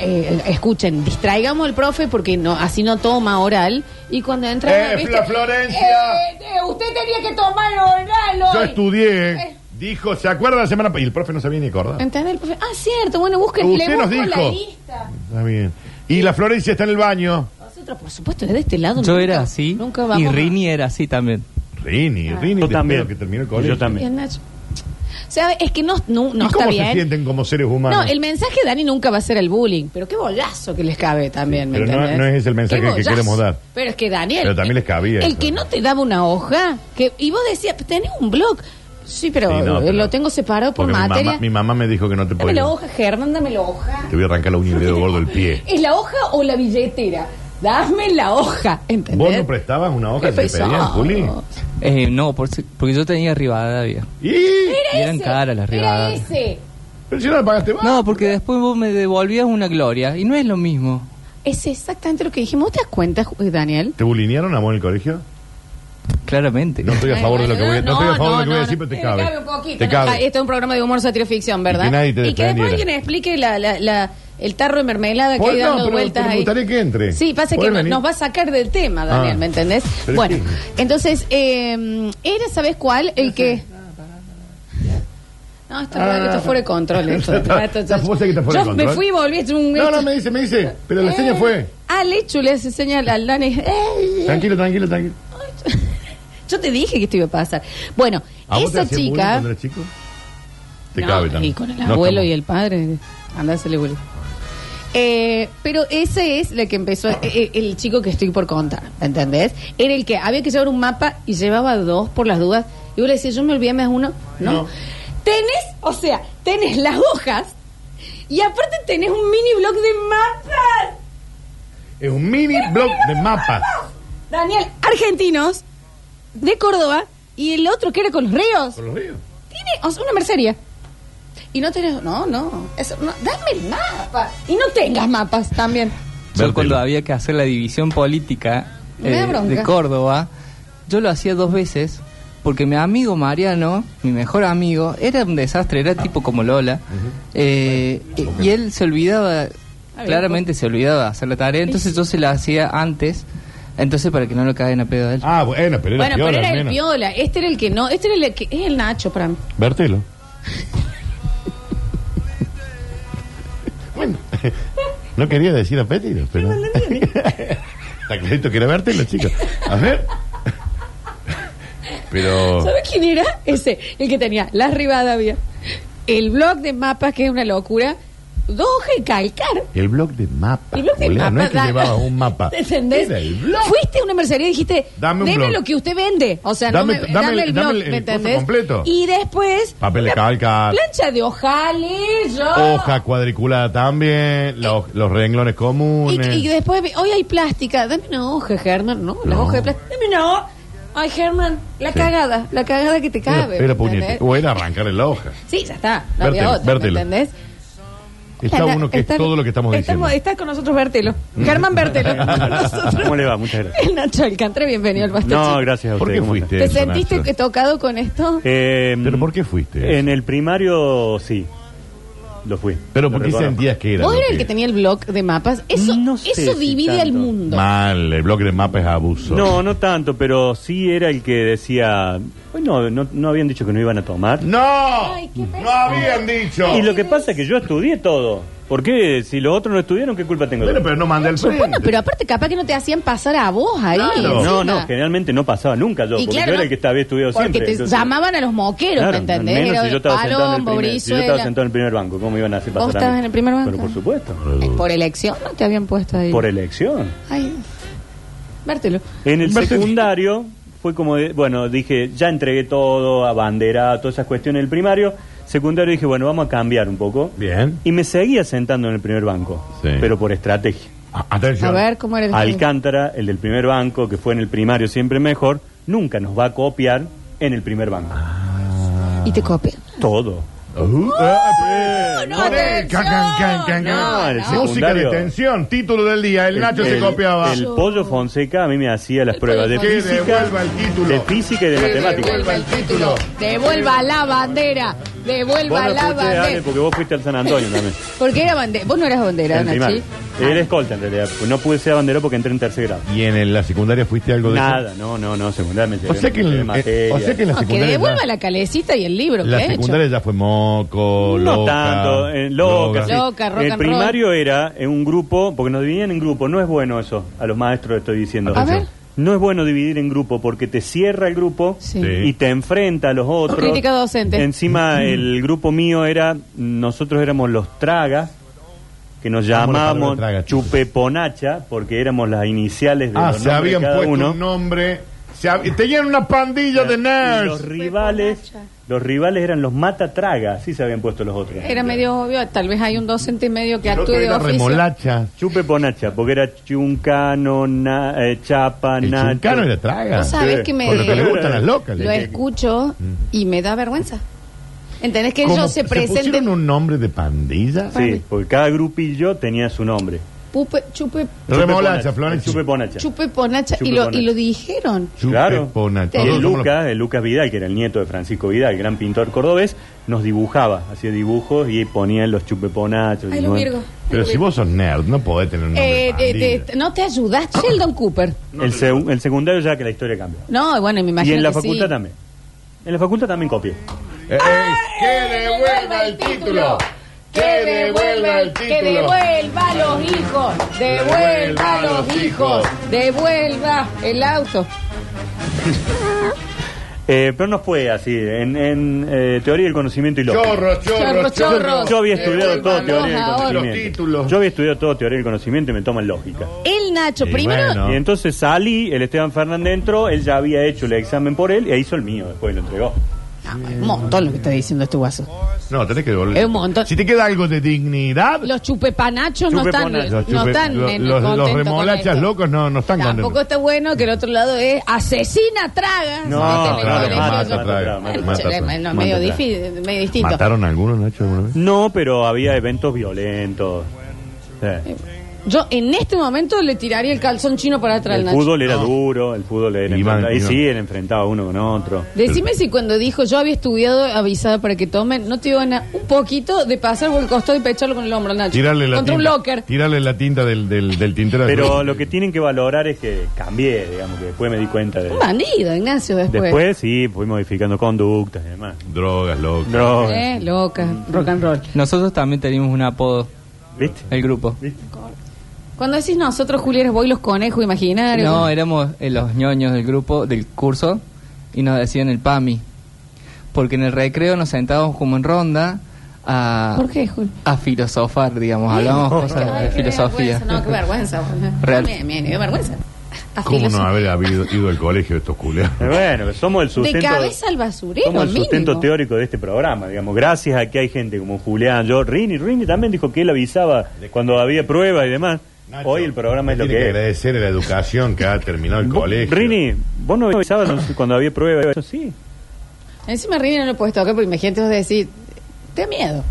eh, escuchen, distraigamos al profe porque no así no toma oral y cuando entra Eh, la Florencia. Eh, eh, usted tenía que tomar oral Yo estudié. Eh. Dijo, ¿se acuerda la semana Y el profe no sabía ni acordar. ¿Entendés? El profe, ah, cierto, bueno, busquen, Usted le nos busco la dijo. lista. Está bien. Y la Florencia está en el baño. Nosotros, por supuesto, desde este lado Yo nunca- era así Nunca vamos y a- Rini era así también. Rini, Ah. Rini, Yo también. que terminó el colegio. Yo también. O sea, es que no, no, no ¿Y está cómo bien. se sienten como seres humanos? No, el mensaje de Dani nunca va a ser el bullying, pero qué bollazo que les cabe también, ¿me Pero no- no es el mensaje que queremos dar. Pero es que Daniel... Pero también les cabía El eso. que no te daba una hoja, que y vos decías, tenés un blog. Sí, pero, Sí, no, eh, pero- lo tengo separado por Porque mi materia. mamá, mi mamá me dijo que no te Dame podía. la hoja, Germán, dame la hoja. Te voy a arrancar la uña y el dedo gordo del pie. ¿Es la hoja o la billetera? Dame la hoja, ¿entendés? ¿Vos no prestabas una hoja Qué que te pedían, pesado. Juli? Eh, no, por si- porque yo tenía Rivadavia. ¿Y? Y eran ese, caras las Era Rivadavia. ese. Pero si no la pagaste vos. No, porque después vos me devolvías una gloria y no es lo mismo. Es exactamente lo que dijimos. ¿Vos te das cuenta, Ju- Daniel? ¿Te bulinearon a vos en el colegio? Claramente. No estoy a favor de lo que voy a, no, estoy a favor de lo que voy a no, decir, pero te eh, cabe. un poquito, Te cabe. ah, Este es un programa de humor, satira y ficción, ¿verdad? Y que nadie te Y que después defendiera. alguien explique la, la, la- el tarro de mermelada que Pues hay no, dando pero- vueltas pero me ahí. gustaría que entre. Sí, pasa que ¿Puede no- venir? nos va a sacar del tema, Daniel, Ah. ¿me entendés? Pero bueno, sí. entonces, eh, era, ¿sabes cuál? El que... No, está, Ah. está fuera de control esto. Está- Esto- está- vos sabés que está fuera Yo de me control. fui y volví un... No, no, me dice, me dice. Pero la seña fue. Al hecho le hace señal al Dani. "Ey, Tranquilo, tranquilo, tranquilo. Yo te dije que esto iba a pasar. Bueno, ¿A vos te esa hacían bullying chica... cuando eras chico? Te No, cabe también. Y con el No abuelo estamos- y el padre, andásele, bullying. Eh, pero ese es la que empezó, eh, eh, el chico que estoy por contar, ¿entendés? Era el que había que llevar un mapa y llevaba dos por las dudas. Y vos le decías, yo me olvidé más uno. No. No. Tenés, o sea, tenés las hojas y aparte tenés un mini blog de mapas. Es un mini blog de mapas. Daniel, argentinos de Córdoba y el otro que era con los ríos. Por los ríos. Tiene o sea, una mercería. Y no tenés. No, no. Eso, no. Dame el mapa. Y no tengas mapas también. Yo cuando había que hacer la división política eh, de Córdoba, yo lo hacía dos veces porque mi amigo Mariano, mi mejor amigo, era un desastre, era tipo como Lola, eh, y- y él se olvidaba, claramente se olvidaba de hacer la tarea, entonces yo se la hacía antes, entonces para que no lo caigan a pedo a él. Ah, bueno, pero era bueno, piola, pero era al el menos. piola. Este era el que no. Este era el que. Es el Nacho para mí. Vértelo. bueno, no quería decir apetito, pero. Está clarito que era vértelo, chicos. A ver. pero. ¿Sabes quién era? Ese. El que tenía la Rivadavia. El blog de mapas, que es una locura. Hojas de calcar. El blog de mapas. El blog de Julián, no es que da- llevabas un mapa. ¿Entendés? Era el blog. Fuiste a una mercería y dijiste, Dame un deme blog. lo que usted vende. O sea, Dame- no me, dame dame, el- el dame blog, el- ¿me coso entendés? completo. Y después... Papel de una calcar. Plancha de ojales, yo. Hoja cuadriculada también, los, los renglones Y, comunes. y después, vi- hoy hay plástica. Dame una hoja, Germán. No, la No. hoja de plástica. Dame una Ay, Germán, la Sí. cagada. La cagada que te Era, cabe. era ¿me puñete. entendés? O era arrancarle la hoja. Sí, ya está. No otra, ¿me vértelo. entendés? Está uno que es todo lo que estamos diciendo. Está con nosotros Bertelo. Germán Bertelo. Con nosotros. ¿Cómo le va? Muchas gracias. El Nacho Alcántara, bienvenido al Basta No, gracias a ¿Por usted. qué ¿cómo está? fuiste? ¿Te eso, sentiste Nacho? que tocado con esto? Eh, ¿Pero por qué fuiste? En el primario, sí. Lo fui. ¿Pero por qué reconozco. sentías que era? ¿Vos lo eras el que tenía el blog de mapas? Eso, No sé eso si divide al mundo. Mal, el bloque de mapas es abuso. No, no tanto, pero sí era el que decía. Bueno, no, no habían dicho que no iban a tomar. ¡No! Ay, qué ¡No habían dicho! Y lo que pasa es que yo estudié todo. ¿Por qué? Si los otros no estudiaron, ¿qué culpa tengo Bueno, yo? pero no mandé el frente. Bueno, pero aparte capaz que no te hacían pasar a vos ahí. Claro. No, encima. no, generalmente no pasaba nunca yo, Y porque claro, yo era no, el que estaba estudiado Porque siempre. te entonces- llamaban a los moqueros, Claro, ¿me entendés? menos Era si yo estaba sentado en el Palombo, primer, si yo estaba Brizuela. sentado en el primer banco, ¿cómo me iban a hacer pasar ¿Vos a estabas mí? en el primer banco? Pero por supuesto. Eh, Por elección no te habían puesto ahí. Por elección. Ay, vértelo. En el Vértelo. secundario fue como, de- bueno, dije, ya entregué todo, a bandera, todas esas cuestiones del primario. Secundario dije, bueno, vamos a cambiar un poco. Bien. Y me seguía sentando en el primer banco, Sí. pero por estrategia. A- Atención. A ver, ¿cómo era el Alcántara, el del primer banco, que fue en el primario siempre mejor, nunca nos va a copiar en el primer banco. Y te copian. Todo. Uh, ah, eh, no, con el atención. can, can, can, can, No, can. el Música de secundario. tensión, título del día. El, Nacho se copiaba. El pollo Fonseca a mí me hacía las El pruebas de Que física, devuelva el título. de física y de Que matemáticas. devuelva el título. Devuelva la bandera. Vos Devuelva no la Ale, bandera. porque vos fuiste al San Antonio también. Porque era bandera. Vos no eras bandera, Nachi. primario. Era escolta en realidad. No pude ser bandero porque entré en tercer grado. ¿Y en el- la secundaria fuiste algo de Nada, no, no, no, secundaria me? O sea que, eh, materia. o sea que en la No, que secundaria. devuelva ya- la calecita y el libro la que ha hecho. secundaria ya fue moco, No loca. tanto, eh, loca, sí. Loca, rock El and primario era en un grupo, porque nos dividían en grupo, no es bueno eso, a los maestros le estoy diciendo. A ver. No es bueno dividir en grupo porque te cierra el grupo Sí. Y te enfrenta a los otros. Crítica docente. Encima el grupo mío era, nosotros éramos los tragas, que nos llamábamos. Chupeponacha, porque éramos las iniciales de Ah, los se nombres de habían cada puesto uno. un nombre. Se hab- Tenían una pandilla de Y los nerds. rivales, los rivales eran los matatraga, así se habían puesto los otros. Era medio obvio. Tal vez hay un docente medio que El otro actúe de era oficio. remolacha. Chupe ponacha, porque era chuncano, na- eh, chapa, El nacho. chuncano era traga. Vos sabés Sí. que me... Por lo que le gustan las locas. Lo escucho y me da vergüenza. ¿Entendés que Como ellos se presenten? pusieron un nombre de pandilla? Sí, porque cada grupillo tenía su nombre. Pupe, chupe, Remolacha, Chupe Florencia. Chupe ponacha. chupe ponacha Chupe y lo, ponacha. y lo dijeron. Chupe Claro. ponacha. Y Todos el somos Lucas, el Lucas Vidal, que era el nieto de Francisco Vidal, el gran pintor cordobés, nos dibujaba, hacía dibujos y ponía los chupeponachos. Ay, y los. Pero si vos sos nerd, no podés tener un nombre Eh, de- ¿No te ayudas, Sheldon Cooper? el, seg- el secundario ya que la historia cambió. No, bueno, me Y imagino en la que facultad sí. también. En la facultad también copié. Eh, eh, que devuelva el título. Que devuelva el Que devuelva a los hijos. Devuelva a los hijos. Devuelva el auto. Eh, pero no fue así. En, en, eh, teoría del conocimiento y lógica. Chorros, chorros, Chorros, chorros. Yo había estudiado todo teoría del. Los conocimiento. títulos. Yo había estudiado todo teoría del conocimiento y me toman lógica. El Nacho, Y primero. bueno. Y entonces salí, el Esteban Fernández entró, él ya había hecho el examen por él e hizo el mío, después lo entregó. Ah, un montón lo que está diciendo este guaso. No, tenés que devolver. Es un montón. Si te queda algo de dignidad, Los chupepanachos no están, los, no chupe- están lo- en los, los contentos con remolachas esto. locos no, no están Tampoco contentos. está bueno que el otro lado es asesina traga. No, el claro, colegio. mata, traga, Bueno, mata, che, traga. no, Mata, medio, medio distinto. ¿Mataron a algunos, Nacho, alguna vez? No, pero había eventos violentos. Sí. Yo en este momento le tiraría el calzón chino para atrás al El Nacho. fútbol era duro, el fútbol era enfrentado. Y iban. sí, era enfrentado uno con otro. Decime si cuando dijo yo había estudiado avisada para que tomen, no te iban a un poquito de pasar por el costado y pecharlo con el hombro, Nacho. Tirarle la Contra tinta. un locker. Tirarle la tinta del, del, del tintero. Pero lo que tienen que valorar es que cambié, digamos, que después me di cuenta de... Un bandido, Ignacio, después. Después sí, fui modificando conductas y demás. Drogas, locas. Drogas. Eh, loca, rock and roll. Nosotros también teníamos un apodo, ¿Viste? el grupo. Cuando decís nosotros, Julián, voy los conejos imaginarios. No, éramos eh, los ñoños del grupo, del curso, y nos decían el PAMI. Porque en el recreo nos sentábamos como en ronda a, ¿Por qué, Jul? a filosofar, digamos, hablábamos cosas Ay, de qué filosofía. vergüenza, No, qué vergüenza. boludo. Real. Bien, bien, qué vergüenza. A ¿Cómo no haber habido, ido al colegio estos culeros? Bueno, somos el De sustento... cabeza al basurero, Somos el sustento mínimo. teórico de este programa, digamos, gracias a que hay gente como Julián, yo, Rini, Rini también dijo que él avisaba cuando había pruebas y demás. Nacho, Hoy el programa es lo tiene que es. agradecer a la educación que ha terminado el colegio. Rini, vos no avisabas cuando había pruebas, eso sí. Encima Rini no lo puedes tocar porque imagínate vos decir, te da miedo.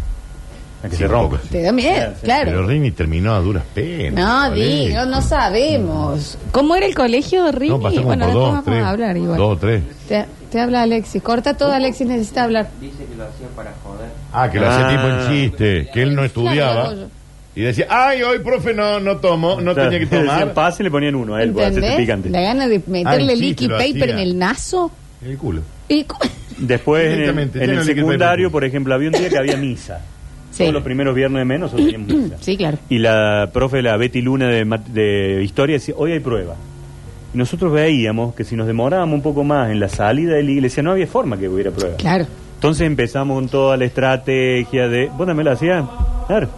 A que Sí, se rompa. poco, sí. Te da miedo, Sí, claro. Pero Rini terminó a duras penas. No, digo, no sabemos. ¿Cómo era el colegio, Rini? No, pasamos bueno, por después dos, vamos tres. a hablar igual. Dos tres. Te, te habla Alexis. Corta todo, Alexis necesita hablar. Ah, que lo hacía Ah. tipo en chiste, que él no estudiaba. Claro, Y decía, ay, hoy, profe, no, no tomo, no tenía que tomar. pase y le ponían uno a él para hacerte ¿Entendés? picante. La gana de meterle Ay, sí, liquid te lo paper hacía. en el naso. En el culo. ¿Y cómo? Después en el, Directamente, en el tiene el liquid secundario, paper. por ejemplo, había un día que había misa. Sí. Todos los primeros viernes de menos nosotros teníamos misa. Sí, claro. Y la profe, la Betty Luna de, mat- de historia, decía, hoy hay prueba. Y nosotros veíamos que si nos demorábamos un poco más en la salida de la iglesia, no había forma que hubiera prueba. Claro. Entonces empezamos con toda la estrategia de... ¿Vos también la hacías? Claro.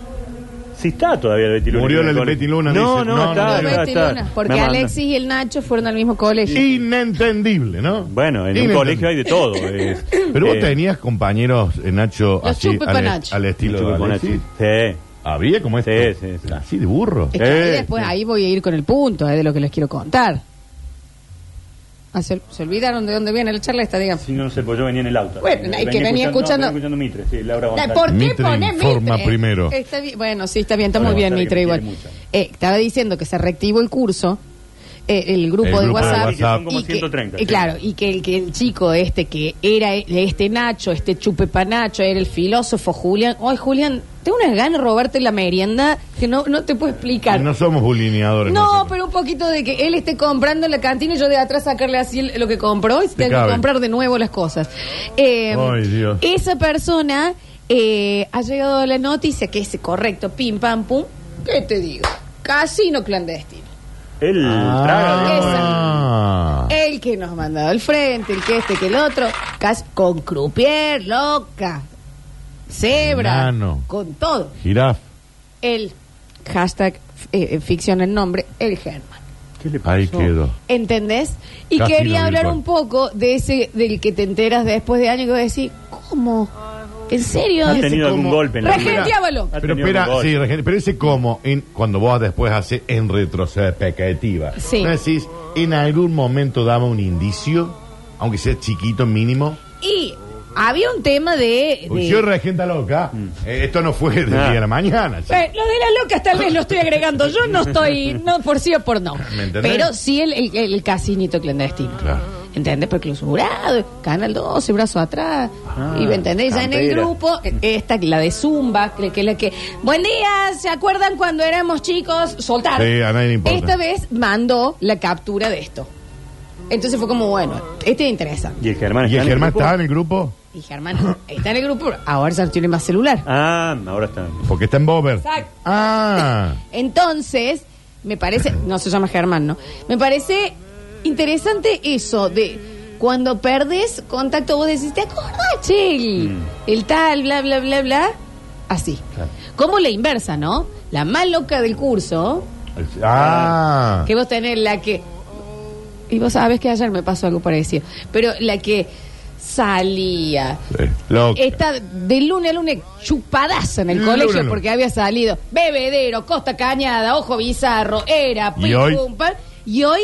Sí está todavía Betty Luna. Murió en el. Betty Luna, No, dice. no, No, está, no, está, está. Luna, porque. Alexis y el Nacho fueron al mismo colegio. Inentendible, ¿no? Bueno, en un colegio hay de todo. es- Pero vos eh, tenías compañeros, eh, Nacho, Los así, al, chupepanachos. al estilo de Alexis. Sí. ¿Había como esto? Sí, sí, sí. Así de burro. Es que ahí después sí. ahí voy a ir con el punto eh, de lo que les quiero contar. Ah, se, se olvidaron de dónde viene la charla esta, digamos. Sí, no sé, pues yo venía en el auto. Bueno, hay que venía escuchando- no, venía escuchando Mitre, sí, Laura González. ¿Por qué Mitre pones informa Mitre? primero. Está bien, bueno, sí, está bien, está muy bien Mitre igual. Eh, estaba diciendo que se reactivó el curso, eh, el, grupo El de grupo de WhatsApp. WhatsApp. Son como y que- 130, y sí. claro, y que el, que el chico este que era e- este Nacho, este chupepanacho, era el filósofo Julián. Ay, Julián, tengo unas ganas de robarte la merienda que no, no te puedo explicar. No somos bulineadores. No, nosotros. pero un poquito de que él esté comprando en la cantina y yo de atrás sacarle así el- lo que compró y tengo que comprar de nuevo las cosas. Eh, Ay, Dios. Esa persona eh, ha llegado la noticia que es correcto, pim, pam, pum. ¿Qué te digo? Casino clandestino. Traga, digamos, Ah. El que nos ha mandado al frente, el que este, que el otro. Cas con croupier, loca. Cebra. Enano. Con todo. Giraf. El hashtag eh, eh, ficción el nombre, el Germán. ¿Qué le pasó? Ahí quedó. ¿Entendés? Y quería hablar virtual. un poco de ese del que te enteras después de años que vas a decir, ¿cómo? ¿En serio? ¿Ha tenido algún como- golpe en la vida? Regenteábalo. Ha Pero tenido espera, algún golpe. sí, Regina, pero ese como en, cuando vos después haces en retrospectiva. Sí. ¿No decís, en algún momento daba un indicio, aunque sea chiquito, mínimo? Y había un tema de... yo regenta loca. Eh, esto no fue del Ah. día de la mañana. sí. Eh, lo de las locas tal vez lo estoy agregando. Yo no estoy, no por sí o por no. ¿Me entendés? Pero sí el, el, el casinito clandestino. Claro. ¿Entendés? Porque clausurado, Canal 12, brazo atrás. y ¿me entendés? Ya en el campera. grupo, eh, esta, la de Zumba, que, que la que. Buen día, ¿se acuerdan cuando éramos chicos? Soltar. Sí, a nadie le importa. Esta vez mandó la captura de esto. Entonces fue como, bueno, este me interesa. Y el Germán ¿Y está el Germán estaba en el grupo? Y Germán está en el grupo, ahora ya no tiene más celular. Ah, ahora está. Porque está en Bober. Exacto. Ah. Entonces, me parece, no se llama Germán, ¿no? Me parece interesante eso de cuando perdes contacto, vos decís, ¿te acordás, che? El, el tal, bla, bla, bla, bla. Así. Como la inversa, ¿no? La más loca del curso, Ah. que vos tenés la que. Y vos sabés que ayer me pasó algo parecido. Pero la que salía. Sí, loca. Está de lunes a lunes chupadaza en el colegio porque había salido Bebedero, Costa Cañada, Ojo Bizarro, Era, ¿Y Pim, hoy? Pum, Pam. Y hoy,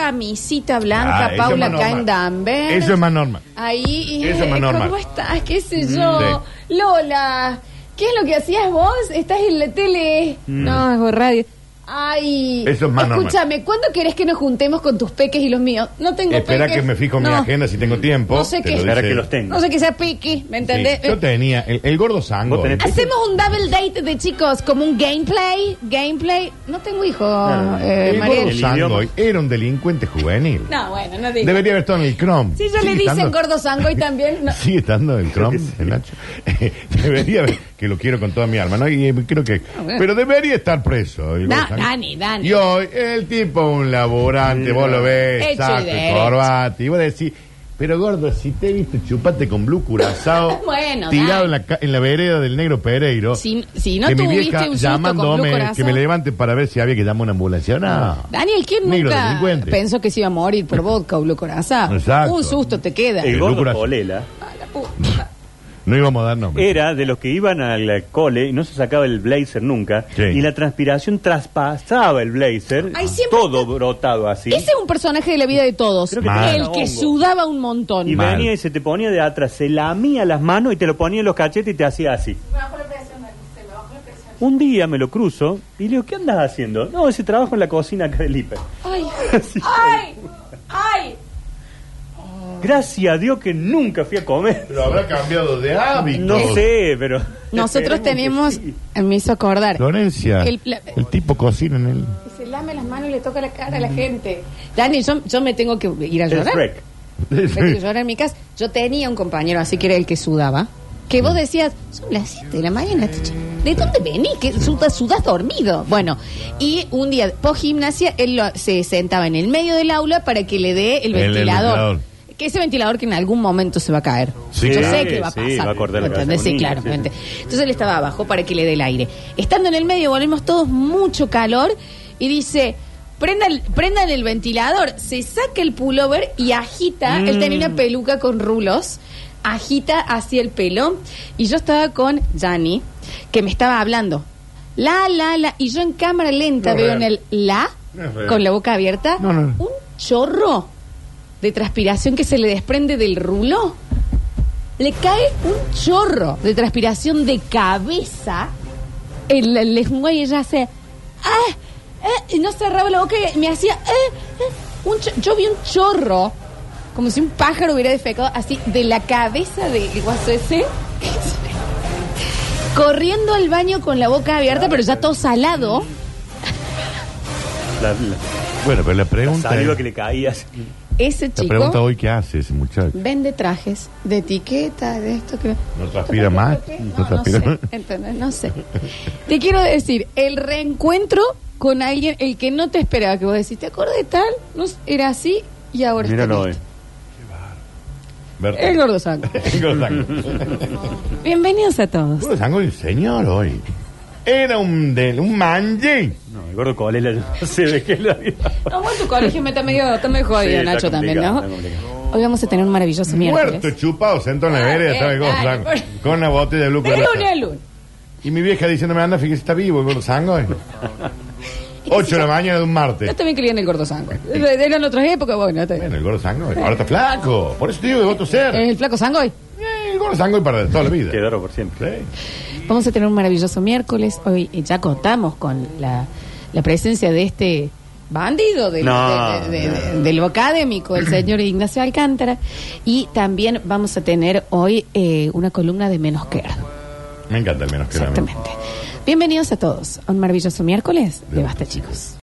camisita blanca, Ah, eso Paula más normal. Eso es más normal. Ahí, y, Eso es más eh, normal. ¿Cómo estás? ¿Qué sé yo? Sí. Lola, ¿qué es lo que hacías vos? ¿Estás en la tele? No, es por radio. Ay, Eso es más normal. escúchame, ¿cuándo querés que nos juntemos con tus peques y los míos? No tengo Espera peques. que me fijo en mi No. agenda si tengo tiempo. No sé te qué. lo Espera dice- que los tenga. No sé que sea peque, ¿me entendés? Sí, yo tenía el, el gordo sango. ¿Vos tenés- Hacemos un double date de chicos, como un gameplay. Gameplay. No tengo hijo, no. eh, el Mariel. gordo El Sangoy idioma. era un delincuente juvenil. No, bueno, no digo. Debería haber estado en el Chrome. Si ya le Sigue dicen estando- gordo sango y también. no. Sigue estando en el Chrome, el Nacho. debería haber, que lo quiero con toda mi alma, ¿no? Y eh, creo que. bueno. Pero debería estar preso. Da- Sangoy. Dani, Dani. Y hoy, el tipo, un laborante, vos lo ves, Hecho y saco y derecho. corbata, y vos decís. Pero gordo, si te he visto chupate con Blue Curazao Bueno, tirado Dani. en la, ca- en la vereda del negro Pereiro. Si, si no que mi tuviste vieja un susto con llamándome Blue Corazón. que me levante para ver si había que llamar una ambulancia. No. Daniel, ¿quién Negro nunca delincuente. pensó que se iba a morir por vodka o Blue Corazón? Exacto. Un susto te queda. El El gordo Lucas. Polela Ah, la puta. No íbamos a dar nombre. era de los que iban al cole y no se sacaba el blazer nunca. Sí. Y la transpiración traspasaba el blazer. Ay, siempre todo brotado así. Ese es un personaje de la vida de todos. Creo que Mal. El que sudaba un montón. Y Mal. venía y se te ponía de atrás, se lamía las manos y te lo ponía en los cachetes y te hacía así. Un día me lo cruzo y le digo, ¿qué andas haciendo? No, ese trabajo en la cocina acá del hiper. Ay, Sí. ay, ay. Gracias a Dios que nunca fui a comer. Pero habrá cambiado de hábito. No sé, pero... Nosotros tenemos, sí. me hizo acordar, Florencia, El el, tipo cocina en el... que se lame las manos y le toca la cara a la gente. Dani, yo, yo me tengo que ir a El llorar. Que llorar en mi casa. Yo tenía un compañero, así que era el que sudaba, que vos decías, son las 7 de la mañana. ¿de dónde venís? Que sudas, sudas dormido. Bueno, y un día, post gimnasia, él lo- se sentaba en el medio del aula para que le dé el El- el ventilador. Que ese ventilador que en algún momento se va a caer. Sí, Yo claro. sé que va a Sí, pasar. va a cortar la ¿me cabeza entendés? de Sí, claramente. sí. Entonces él estaba abajo para que le dé el aire. Estando en el medio, volvemos todos mucho calor y dice. Prendan, prendan el ventilador, se saca el pullover y agita. Él tenía una peluca con rulos, agita hacia el pelo. Y yo estaba con Jani, que me estaba hablando. La, la, la. Y yo en cámara lenta No veo en el la, No con la boca abierta, no. un chorro de transpiración que se le desprende del rulo. Le cae un chorro de transpiración de cabeza en la lengua y ella hace. ¡Ah! eh", y no cerraba la boca y me hacía. "Eh, eh". Un yo vi un chorro, como si un pájaro hubiera defecado así, de la cabeza de guaso ese. Corriendo al baño con la boca abierta, pero ya todo salado. La, la- Bueno, pero la la pregunta saliva es- que le caía. Ese La chico pregunta hoy, ¿qué hace ese muchacho? vende trajes de etiqueta, de esto que. ¿No transpira más? No, ¿No no transpira sé, más? ¿entendés? No sé. Te quiero decir, el reencuentro con alguien, el que no te esperaba, que vos decís, ¿te acuerdas de tal? No, sé, era así y ahora Míralo está hoy. listo. Berta. El gordo sango. El gordo sango. Bienvenidos a todos. El gordo sango es señor hoy. Era un, de, un manje. No, el gordo Colela yo no sé de qué lo había. No, bueno, tu colegio me está medio, está medio jodido, Sí, está Nacho, también, complicado, ¿no? está complicado. Hoy vamos a tener un maravilloso Muerto, miércoles. chupado, sentado en la Ah, vereda, estaba el gordo dale, sango. por- Con una botella de De lunes a lunes. Y mi vieja diciéndome, anda, fíjese, está vivo el gordo sango. 8 de la mañana de un Yo martes. también quería en el gordo sango. Eran otras épocas, bueno, está bien. Bueno, el gordo sango, ahora está flaco. Por eso te digo que voto ser. ¿Es el flaco sango hoy? Eh, Bueno, Sangoy para toda la vida. Quedaron por siempre. Sí. Vamos a tener un maravilloso miércoles. Hoy eh, ya contamos con la, la presencia de este bandido del, No, de, de- de- de lo académico, el señor Ignacio Alcántara. Y también vamos a tener hoy eh, una columna de menos que Me encanta el menos que Exactamente. Bienvenidos a todos a un maravilloso miércoles de Basta, chicos.